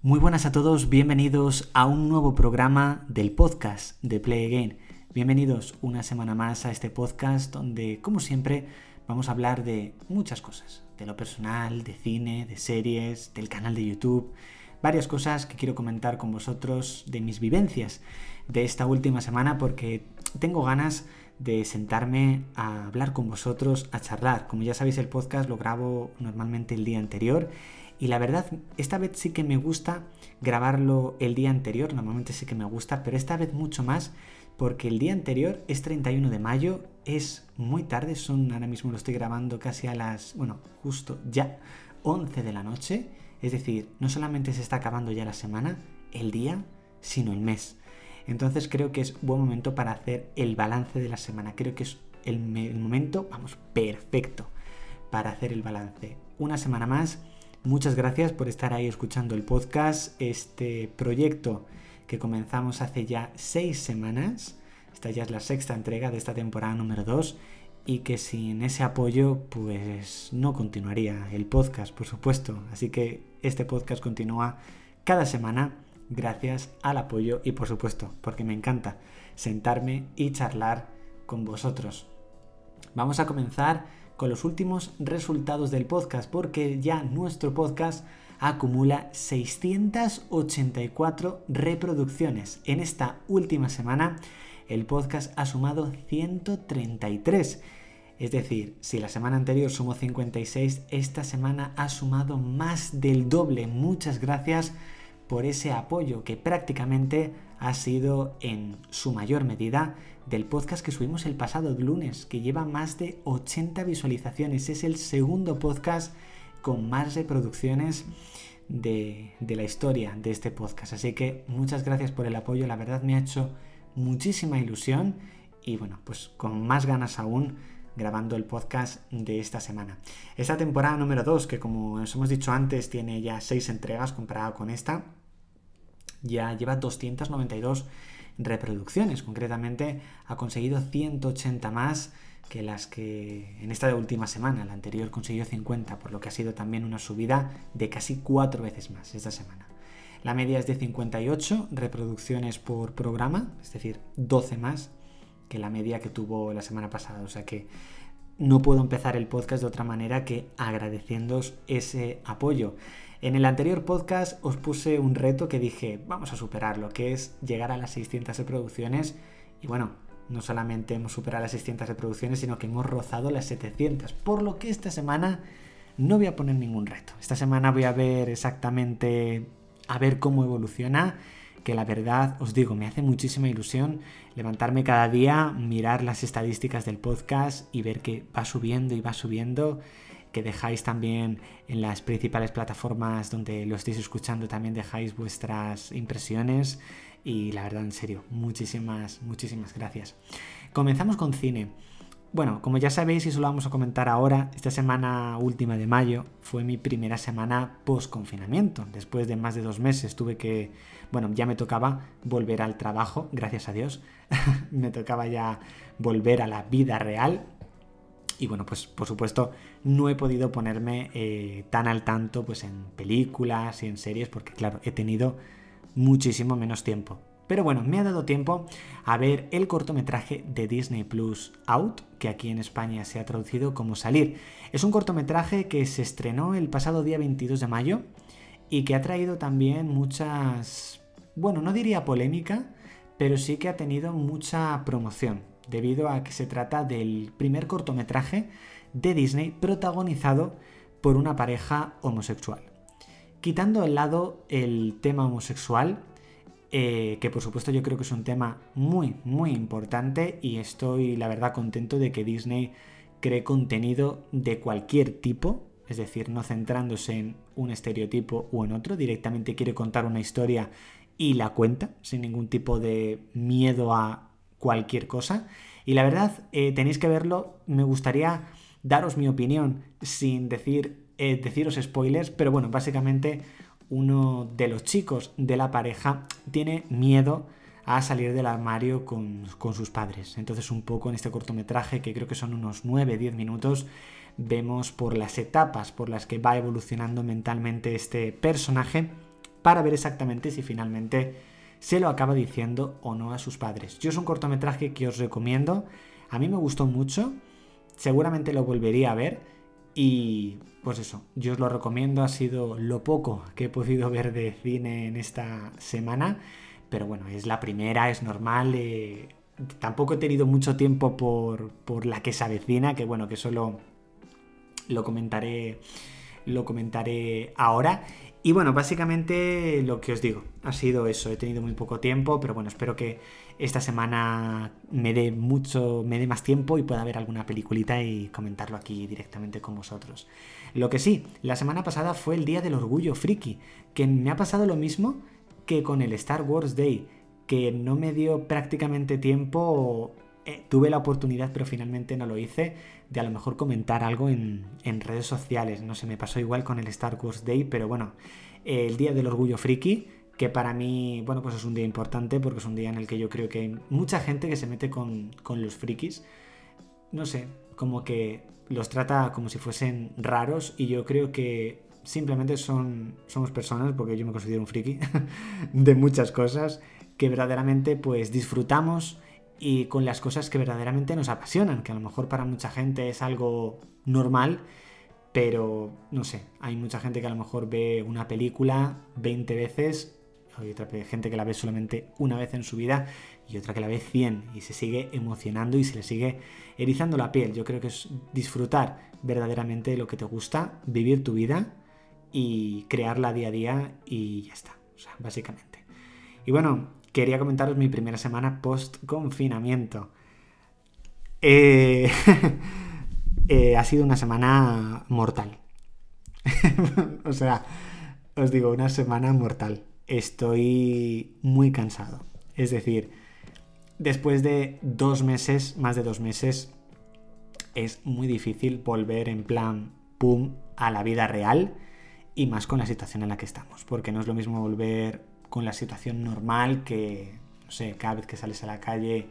Muy buenas a todos, bienvenidos a un nuevo programa del podcast de Play Again. Bienvenidos una semana más a este podcast donde, como siempre, vamos a hablar de muchas cosas. De lo personal, de cine, de series, del canal de YouTube, varias cosas que quiero comentar con vosotros de mis vivencias de esta última semana porque tengo ganas de sentarme a hablar con vosotros, a charlar. Como ya sabéis, el podcast lo grabo normalmente el día anterior y la verdad, esta vez sí que me gusta grabarlo el día anterior, normalmente sí que me gusta, pero esta vez mucho más porque el día anterior es 31 de mayo, es muy tarde, son ahora mismo lo estoy grabando casi a las, bueno, justo ya 11 de la noche, es decir, no solamente se está acabando ya la semana, el día, sino el mes. Entonces creo que es buen momento para hacer el balance de la semana, creo que es el, el momento, vamos, perfecto para hacer el balance. Una semana más Muchas gracias por estar ahí escuchando el podcast, este proyecto que comenzamos hace ya seis semanas. Esta ya es la sexta entrega de esta temporada número 2 y que sin ese apoyo pues no continuaría el podcast, por supuesto. Así que este podcast continúa cada semana gracias al apoyo y por supuesto porque me encanta sentarme y charlar con vosotros. Vamos a comenzar con los últimos resultados del podcast, porque ya nuestro podcast acumula 684 reproducciones. En esta última semana, el podcast ha sumado 133. Es decir, si la semana anterior sumó 56, esta semana ha sumado más del doble. Muchas gracias por ese apoyo que prácticamente ha sido en su mayor medida del podcast que subimos el pasado lunes, que lleva más de 80 visualizaciones. Es el segundo podcast con más reproducciones de, la historia de este podcast. Así que muchas gracias por el apoyo, la verdad me ha hecho muchísima ilusión y bueno, pues con más ganas aún grabando el podcast de esta semana. Esta temporada número 2, que como os hemos dicho antes, tiene ya 6 entregas comparado con esta, ya lleva 292 reproducciones. Concretamente ha conseguido 180 más que las que en esta última semana. La anterior consiguió 50, por lo que ha sido también una subida de casi cuatro veces más esta semana. La media es de 58 reproducciones por programa, es decir, 12 más que la media que tuvo la semana pasada. O sea que no puedo empezar el podcast de otra manera que agradeciéndoos ese apoyo. En el anterior podcast os puse un reto que dije, vamos a superarlo, que es llegar a las 600 reproducciones. Y bueno, no solamente hemos superado las 600 reproducciones, sino que hemos rozado las 700. Por lo que esta semana no voy a poner ningún reto. Esta semana voy a ver exactamente, a ver cómo evoluciona. Que la verdad, os digo, me hace muchísima ilusión levantarme cada día, mirar las estadísticas del podcast y ver que va subiendo y va subiendo que dejáis también en las principales plataformas donde lo estéis escuchando, también dejáis vuestras impresiones y la verdad, en serio, muchísimas, muchísimas gracias. Comenzamos con cine. Bueno, como ya sabéis y eso lo vamos a comentar ahora, esta semana última de mayo fue mi primera semana post confinamiento. Después de más de dos meses tuve que, bueno, ya me tocaba volver al trabajo, gracias a Dios. me tocaba ya volver a la vida real y bueno, pues por supuesto no he podido ponerme eh, tan al tanto pues en películas y en series porque claro, he tenido muchísimo menos tiempo. Pero bueno, me ha dado tiempo a ver el cortometraje de Disney Plus Out, que aquí en España se ha traducido como Salir. Es un cortometraje que se estrenó el pasado día 22 de mayo y que ha traído también muchas, bueno, no diría polémica, pero sí que ha tenido mucha promoción debido a que se trata del primer cortometraje de Disney protagonizado por una pareja homosexual. Quitando al lado el tema homosexual, eh, que por supuesto yo creo que es un tema muy, muy importante y estoy la verdad contento de que Disney cree contenido de cualquier tipo, es decir, no centrándose en un estereotipo o en otro, directamente quiere contar una historia y la cuenta sin ningún tipo de miedo a cualquier cosa. Y la verdad, eh, tenéis que verlo. Me gustaría daros mi opinión sin decir, eh, deciros spoilers, pero bueno, básicamente uno de los chicos de la pareja tiene miedo a salir del armario con, sus padres. Entonces un poco en este cortometraje, que creo que son unos 9-10 minutos, vemos por las etapas por las que va evolucionando mentalmente este personaje para ver exactamente si finalmente se lo acaba diciendo o no a sus padres. Yo es un cortometraje que os recomiendo, a mí me gustó mucho, seguramente lo volvería a ver y pues eso, yo os lo recomiendo, ha sido lo poco que he podido ver de cine en esta semana, pero bueno, es la primera, es normal, eh, tampoco he tenido mucho tiempo por, por la que se avecina, que bueno, que solo lo comentaré, lo comentaré ahora. Y bueno, básicamente lo que os digo, ha sido eso, he tenido muy poco tiempo, pero bueno, espero que esta semana me dé mucho, me dé más tiempo y pueda ver alguna peliculita y comentarlo aquí directamente con vosotros. Lo que sí, la semana pasada fue el Día del Orgullo Friki, que me ha pasado lo mismo que con el Star Wars Day, que no me dio prácticamente tiempo eh, tuve la oportunidad, pero finalmente no lo hice, de a lo mejor comentar algo en, redes sociales. No sé, me pasó igual con el Star Wars Day, pero bueno, el Día del Orgullo Friki, que para mí, bueno, pues es un día importante porque es un día en el que yo creo que hay mucha gente que se mete con, los frikis. No sé, como que los trata como si fuesen raros y yo creo que simplemente son, somos personas, porque yo me considero un friki, de muchas cosas que verdaderamente pues disfrutamos y con las cosas que verdaderamente nos apasionan, que a lo mejor para mucha gente es algo normal, pero no sé, hay mucha gente que a lo mejor ve una película 20 veces, hay otra gente que la ve solamente una vez en su vida y otra que la ve 100 y se sigue emocionando y se le sigue erizando la piel. Yo creo que es disfrutar verdaderamente lo que te gusta, vivir tu vida y crearla día a día y ya está, o sea, básicamente. Y bueno, quería comentaros mi primera semana post-confinamiento. Eh, eh, ha sido una semana mortal. o sea, os digo, una semana mortal. Estoy muy cansado. Es decir, después de dos meses, más de dos meses, es muy difícil volver en plan, pum, a la vida real y más con la situación en la que estamos. Porque no es lo mismo volver con la situación normal que, no sé, cada vez que sales a la calle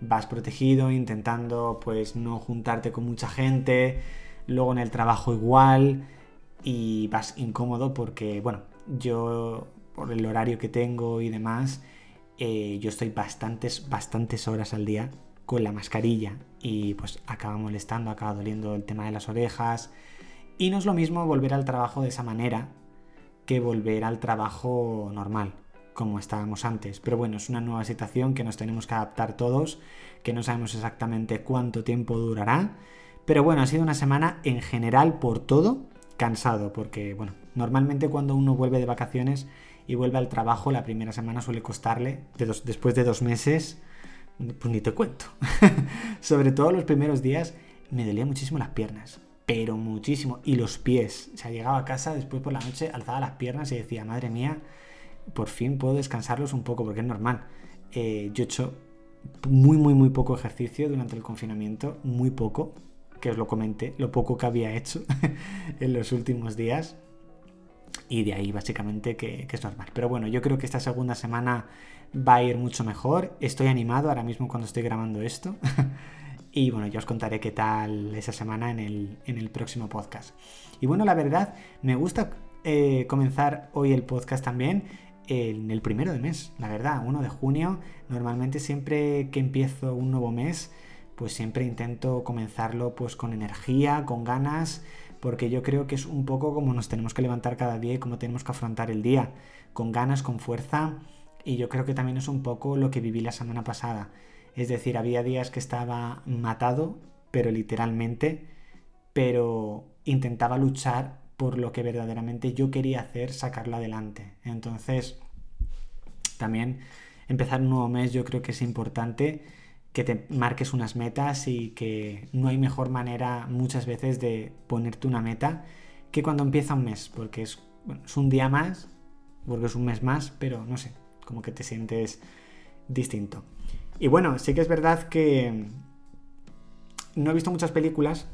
vas protegido, intentando pues no juntarte con mucha gente, luego en el trabajo igual y vas incómodo porque, bueno, yo por el horario que tengo y demás, eh, yo estoy bastantes, bastantes horas al día con la mascarilla y pues acaba molestando, acaba doliendo el tema de las orejas. Y no es lo mismo volver al trabajo de esa manera que volver al trabajo normal, como estábamos antes. Pero bueno, es una nueva situación que nos tenemos que adaptar todos, que no sabemos exactamente cuánto tiempo durará. Pero bueno, ha sido una semana en general por todo cansado, porque bueno, normalmente cuando uno vuelve de vacaciones y vuelve al trabajo, la primera semana suele costarle, después de dos meses, pues ni te cuento. Sobre todo los primeros días me dolía muchísimo las piernas pero muchísimo. Y los pies. O sea, llegaba a casa después por la noche, alzaba las piernas y decía, madre mía, por fin puedo descansarlos un poco, porque es normal. Eh, yo he hecho muy, muy, muy poco ejercicio durante el confinamiento, muy poco, que os lo comenté, lo poco que había hecho en los últimos días. Y de ahí básicamente que, que, es normal. Pero bueno, yo creo que esta segunda semana va a ir mucho mejor. Estoy animado ahora mismo cuando estoy grabando esto. Y bueno, yo os contaré qué tal esa semana en el, próximo podcast. Y bueno, la verdad, me gusta eh, comenzar hoy el podcast también en el primero de mes, la verdad, 1 de junio. Normalmente siempre que empiezo un nuevo mes, pues siempre intento comenzarlo pues con energía, con ganas, porque yo creo que es un poco como nos tenemos que levantar cada día y cómo tenemos que afrontar el día, con ganas, con fuerza. Y yo creo que también es un poco lo que viví la semana pasada es decir, había días que estaba matado, pero literalmente, pero intentaba luchar por lo que verdaderamente yo quería hacer, sacarlo adelante. Entonces, también empezar un nuevo mes yo creo que es importante que te marques unas metas y que no hay mejor manera muchas veces de ponerte una meta que cuando empieza un mes, porque es, es un día más, porque es un mes más, pero no sé, como que te sientes distinto. Y bueno, sí que es verdad que no he visto muchas películas,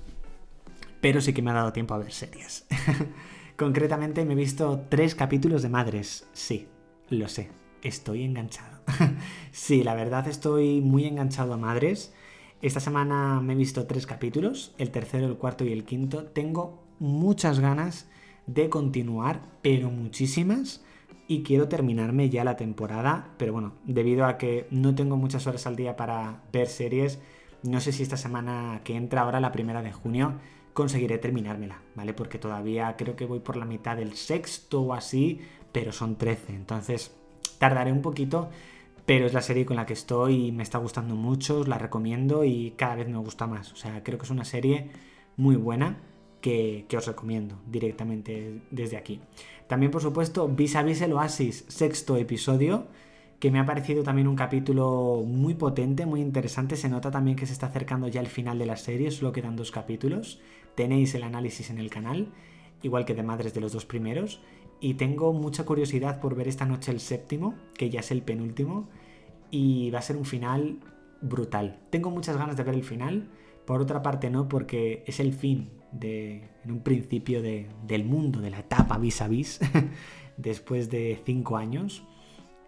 pero sí que me ha dado tiempo a ver series. Concretamente me he visto tres capítulos de Madres. Sí, lo sé, estoy enganchado. sí, la verdad estoy muy enganchado a Madres. Esta semana me he visto tres capítulos, el tercero, el cuarto y el quinto. Tengo muchas ganas de continuar, pero muchísimas, y quiero terminarme ya la temporada, pero bueno, debido a que no tengo muchas horas al día para ver series, no sé si esta semana que entra ahora, la primera de junio, conseguiré terminármela, ¿vale? Porque todavía creo que voy por la mitad del sexto o así, pero son 13, entonces tardaré un poquito, pero es la serie con la que estoy y me está gustando mucho, os la recomiendo y cada vez me gusta más. O sea, creo que es una serie muy buena que, os recomiendo directamente desde aquí. También, por supuesto, Vis a Vis el Oasis, sexto episodio, que me ha parecido también un capítulo muy potente, muy interesante. Se nota también que se está acercando ya el final de la serie, solo quedan dos capítulos. Tenéis el análisis en el canal, igual que de Madres de los dos primeros. Y tengo mucha curiosidad por ver esta noche el séptimo, que ya es el penúltimo, y va a ser un final brutal. Tengo muchas ganas de ver el final, por otra parte no, porque es el fin de, en un principio del mundo, de la etapa vis a vis, después de cinco años.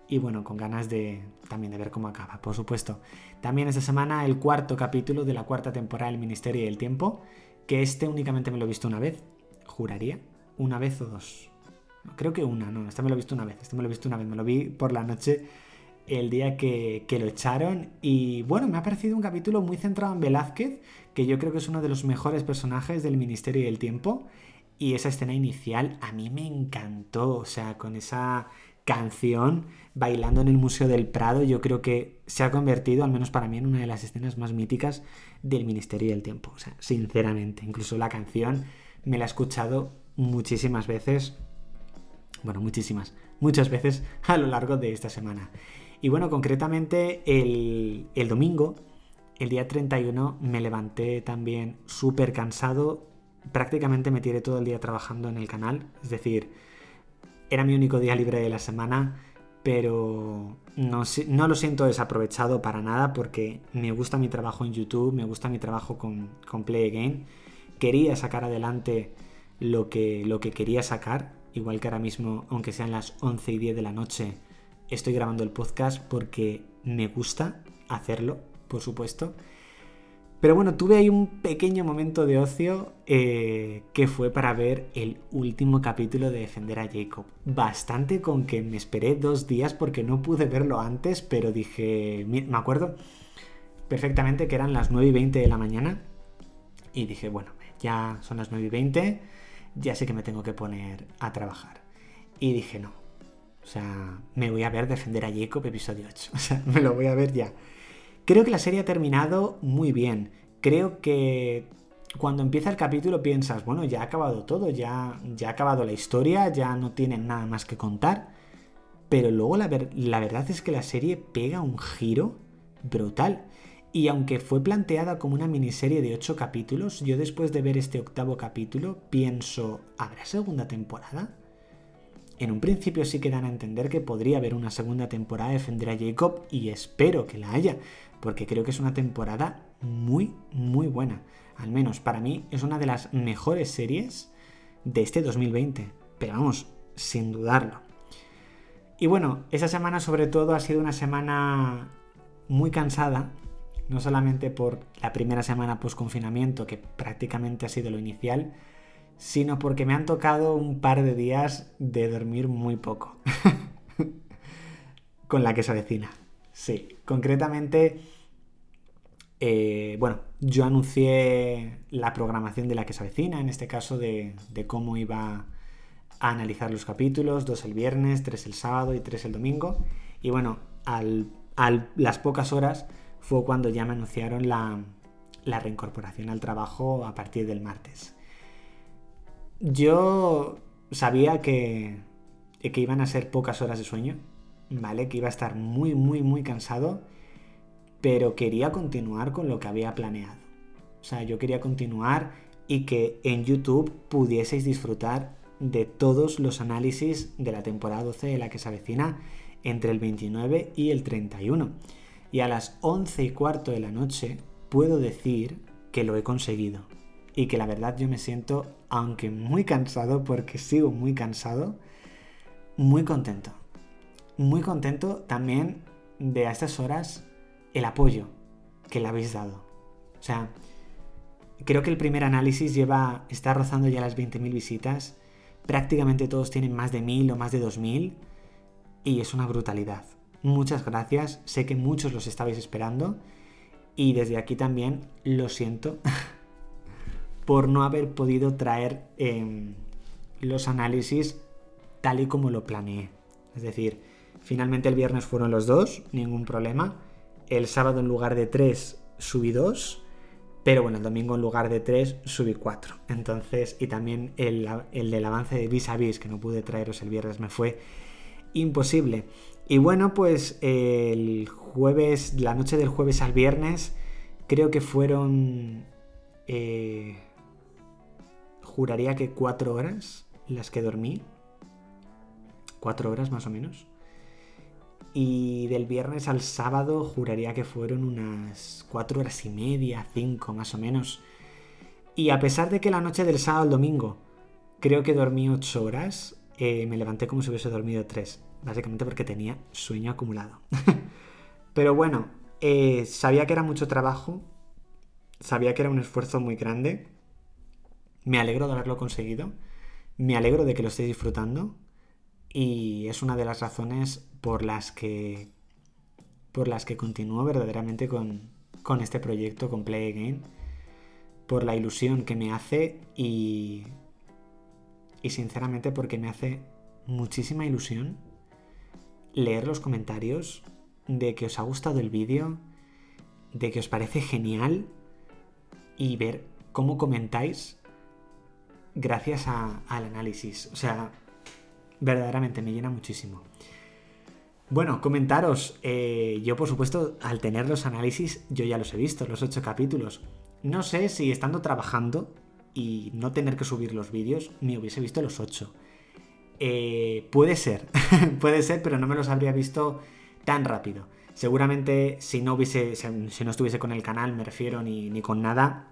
Y bueno, con ganas de también de ver cómo acaba, por supuesto. También esta semana el cuarto capítulo de la cuarta temporada del Ministerio del Tiempo, que este únicamente me lo he visto una vez, juraría, una vez o dos. creo que una, no, este me lo he visto una vez, este me lo he visto una vez, me lo vi por la noche el día que, lo echaron. Y bueno, me ha parecido un capítulo muy centrado en Velázquez, que yo creo que es uno de los mejores personajes del Ministerio del Tiempo. Y esa escena inicial a mí me encantó, o sea, con esa canción bailando en el Museo del Prado, yo creo que se ha convertido, al menos para mí, en una de las escenas más míticas del Ministerio del Tiempo. O sea, sinceramente, incluso la canción me la he escuchado muchísimas veces, bueno, muchísimas, muchas veces a lo largo de esta semana. Y bueno, concretamente el, domingo, el día 31, me levanté también súper cansado. Prácticamente me tiré todo el día trabajando en el canal. Es decir, era mi único día libre de la semana, pero no, no lo siento desaprovechado para nada porque me gusta mi trabajo en YouTube, me gusta mi trabajo con, con Play Again. Quería sacar adelante lo que, lo que quería sacar, igual que ahora mismo, aunque sean las 11 y 10 de la noche, estoy grabando el podcast porque me gusta hacerlo, por supuesto. Pero bueno, tuve ahí un pequeño momento de ocio eh, que fue para ver el último capítulo de Defender a Jacob. Bastante con que me esperé dos días porque no pude verlo antes, pero dije, me acuerdo perfectamente que eran las 9 y 20 de la mañana y dije, bueno, ya son las 9 y 20, ya sé que me tengo que poner a trabajar. Y dije, no, o sea, me voy a ver Defender a Jacob episodio 8. O sea, me lo voy a ver ya. Creo que la serie ha terminado muy bien. Creo que cuando empieza el capítulo piensas, bueno, ya ha acabado todo, ya, ya ha acabado la historia, ya no tienen nada más que contar. Pero luego la, la verdad es que la serie pega un giro brutal. Y aunque fue planteada como una miniserie de 8 capítulos, yo después de ver este octavo capítulo pienso, ¿habrá segunda temporada? En un principio sí que dan a entender que podría haber una segunda temporada de Defender a Jacob y espero que la haya, porque creo que es una temporada muy, muy buena. Al menos para mí es una de las mejores series de este 2020. Pero vamos, sin dudarlo. Y bueno, esa semana sobre todo ha sido una semana muy cansada, no solamente por la primera semana post confinamiento, que prácticamente ha sido lo inicial, sino porque me han tocado un par de días de dormir muy poco. Con la que se. Sí, concretamente, eh, bueno, yo anuncié la programación de la que se en este caso de, cómo iba a analizar los capítulos, dos el viernes, tres el sábado y tres el domingo. Y bueno, a las pocas horas fue cuando ya me anunciaron la reincorporación al trabajo a partir del martes. Yo sabía que, que iban a ser pocas horas de sueño, ¿vale? Que iba a estar muy, muy, muy cansado, pero quería continuar con lo que había planeado. O sea, yo quería continuar y que en YouTube pudieseis disfrutar de todos los análisis de la temporada 12 de la que se avecina entre el 29 y el 31. Y a las 11 y cuarto de la noche puedo decir que lo he conseguido y que la verdad yo me siento, aunque muy cansado, porque sigo muy cansado, muy contento. Muy contento también de a estas horas el apoyo que le habéis dado. O sea, creo que el primer análisis lleva, está rozando ya las 20.000 visitas. Prácticamente todos tienen más de 1.000 o más de 2.000. y es una brutalidad. Muchas gracias, sé que muchos los estabais esperando y desde aquí también lo siento por no haber podido traer em, los análisis tal y como lo planeé. Es decir, finalmente el viernes fueron los dos, ningún problema. El sábado en lugar de tres subí dos, pero bueno, el domingo en lugar de tres subí cuatro. Entonces, y también el, del avance de vis a vis que no pude traeros el viernes me fue imposible. Y bueno, pues el jueves, la noche del jueves al viernes, creo que fueron... Eh, juraría que cuatro horas las que dormí. Cuatro horas más o menos. Y del viernes al sábado juraría que fueron unas cuatro horas y media, cinco más o menos. Y a pesar de que la noche del sábado al domingo creo que dormí ocho horas, eh, me levanté como si hubiese dormido tres. Básicamente porque tenía sueño acumulado. Pero bueno, eh, sabía que era mucho trabajo, sabía que era un esfuerzo muy grande. Me alegro de haberlo conseguido. Me alegro de que lo estéis disfrutando. Y es una de las razones por las que. por las que continúo verdaderamente con, con este proyecto, con Play Again. Por la ilusión que me hace y. Y sinceramente porque me hace muchísima ilusión leer los comentarios de que os ha gustado el vídeo, de que os parece genial y ver cómo comentáis gracias al análisis. O sea, verdaderamente me llena muchísimo. Bueno, comentaros, eh, yo por supuesto al tener los análisis yo ya los he visto, los ocho capítulos. No sé si estando trabajando y no tener que subir los vídeos me hubiese visto los ocho. Eh, puede ser, puede ser, pero no me los habría visto tan rápido. Seguramente si no hubiese, si no estuviese con el canal, me refiero, ni, ni con nada,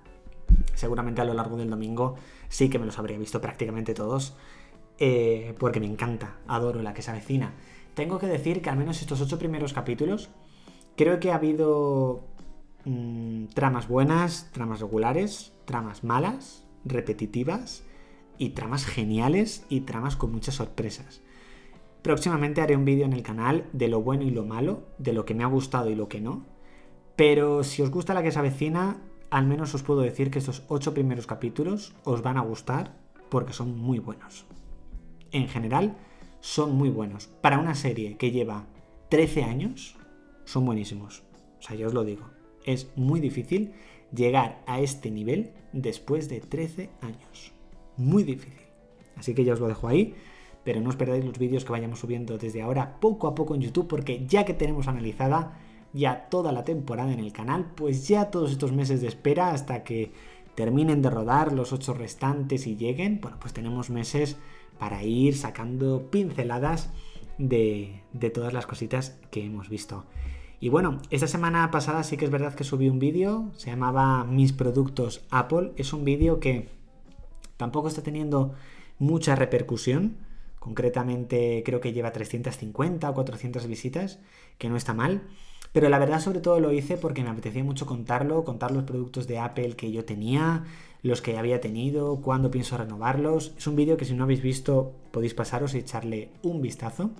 seguramente a lo largo del domingo sí que me los habría visto prácticamente todos, eh, porque me encanta, adoro la que se. Tengo que decir que al menos estos ocho primeros capítulos, creo que ha habido mm, tramas buenas, tramas regulares, tramas malas, repetitivas, y tramas geniales y tramas con muchas sorpresas. Próximamente haré un vídeo en el canal de lo bueno y lo malo, de lo que me ha gustado y lo que no. Pero si os gusta la que se al menos os puedo decir que estos 8 primeros capítulos os van a gustar porque son muy buenos. En general, son muy buenos. Para una serie que lleva 13 años, son buenísimos. O sea, yo os lo digo. Es muy difícil llegar a este nivel después de 13 años muy difícil. Así que ya os lo dejo ahí, pero no os perdáis los vídeos que vayamos subiendo desde ahora poco a poco en YouTube, porque ya que tenemos analizada ya toda la temporada en el canal, pues ya todos estos meses de espera hasta que terminen de rodar los ocho restantes y lleguen, bueno, pues tenemos meses para ir sacando pinceladas de, de todas las cositas que hemos visto. Y bueno, esta semana pasada sí que es verdad que subí un vídeo, se llamaba Mis productos Apple, es un vídeo que Tampoco está teniendo mucha repercusión. Concretamente creo que lleva 350 o 400 visitas, que no está mal. Pero la verdad sobre todo lo hice porque me apetecía mucho contarlo, contar los productos de Apple que yo tenía, los que había tenido, cuándo pienso renovarlos. Es un vídeo que si no habéis visto podéis pasaros y echarle un vistazo.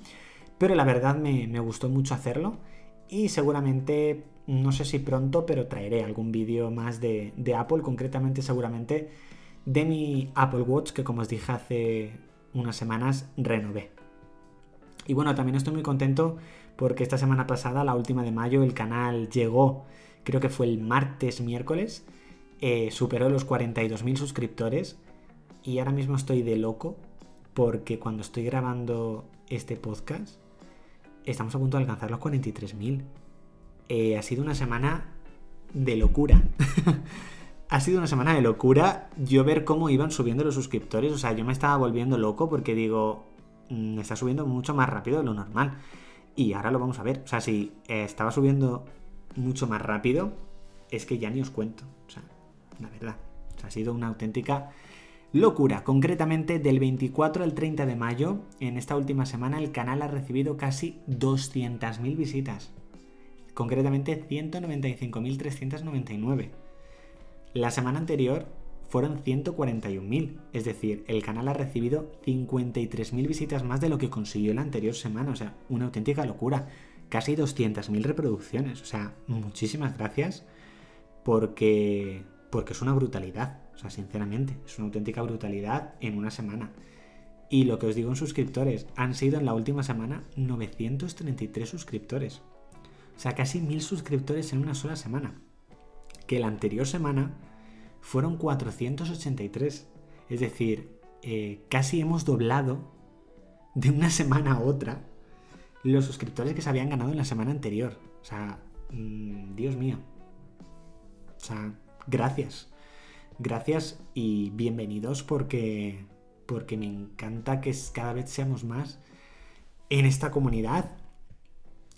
Pero la verdad me, gustó mucho hacerlo y seguramente, no sé si pronto, pero traeré algún vídeo más de, de Apple, concretamente seguramente de mi Apple Watch que como os dije hace unas semanas renové. Y bueno, también estoy muy contento porque esta semana pasada, la última de mayo, el canal llegó, creo que fue el martes, miércoles, eh, superó los 42.000 suscriptores y ahora mismo estoy de loco porque cuando estoy grabando este podcast estamos a punto de alcanzar los 43.000. Eh, ha sido una semana de locura. ha sido una semana de locura yo ver cómo iban subiendo los suscriptores. O sea, yo me estaba volviendo loco porque digo, mm, está subiendo mucho más rápido de lo normal. Y ahora lo vamos a ver. O sea, si eh, estaba subiendo mucho más rápido, es que ya ni os cuento. O sea, la verdad. O sea, ha sido una auténtica locura. Concretamente, del 24 al 30 de mayo, en esta última semana, el canal ha recibido casi 200.000 visitas. Concretamente, 195.399. La semana anterior fueron 141.000. Es decir, el canal ha recibido 53.000 visitas más de lo que consiguió la anterior semana. O sea, una auténtica locura. Casi 200.000 reproducciones. O sea, muchísimas gracias porque, porque es una brutalidad. O sea, sinceramente, es una auténtica brutalidad en una semana. Y lo que os digo en suscriptores, han sido en la última semana 933 suscriptores. O sea, casi 1000 suscriptores en una sola semana. Que la anterior semana fueron 483. Es decir, eh, casi hemos doblado de una semana a otra los suscriptores que se habían ganado en la semana anterior. O sea, mm, Dios mío. O sea, gracias. Gracias y bienvenidos porque, porque me encanta que cada vez seamos más en esta comunidad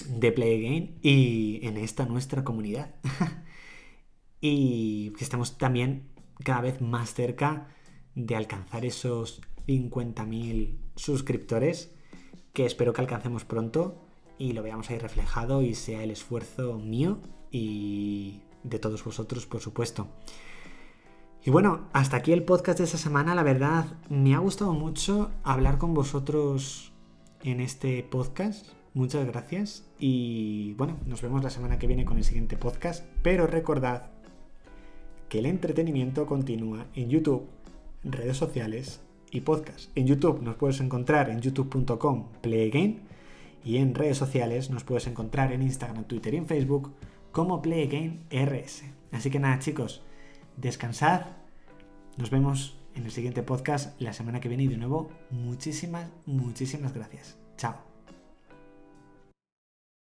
de Play Game y en esta nuestra comunidad. y que estamos también cada vez más cerca de alcanzar esos 50.000 suscriptores que espero que alcancemos pronto y lo veamos ahí reflejado y sea el esfuerzo mío y de todos vosotros, por supuesto. Y bueno, hasta aquí el podcast de esta semana. La verdad, me ha gustado mucho hablar con vosotros en este podcast. Muchas gracias. Y bueno, nos vemos la semana que viene con el siguiente podcast. Pero recordad que el entretenimiento continúa en YouTube, redes sociales y podcast. En YouTube nos puedes encontrar en youtube.com playgame y en redes sociales nos puedes encontrar en Instagram, Twitter y en Facebook como PlayGameRS. Así que nada chicos, descansad. Nos vemos en el siguiente podcast la semana que viene y de nuevo muchísimas, muchísimas gracias. Chao.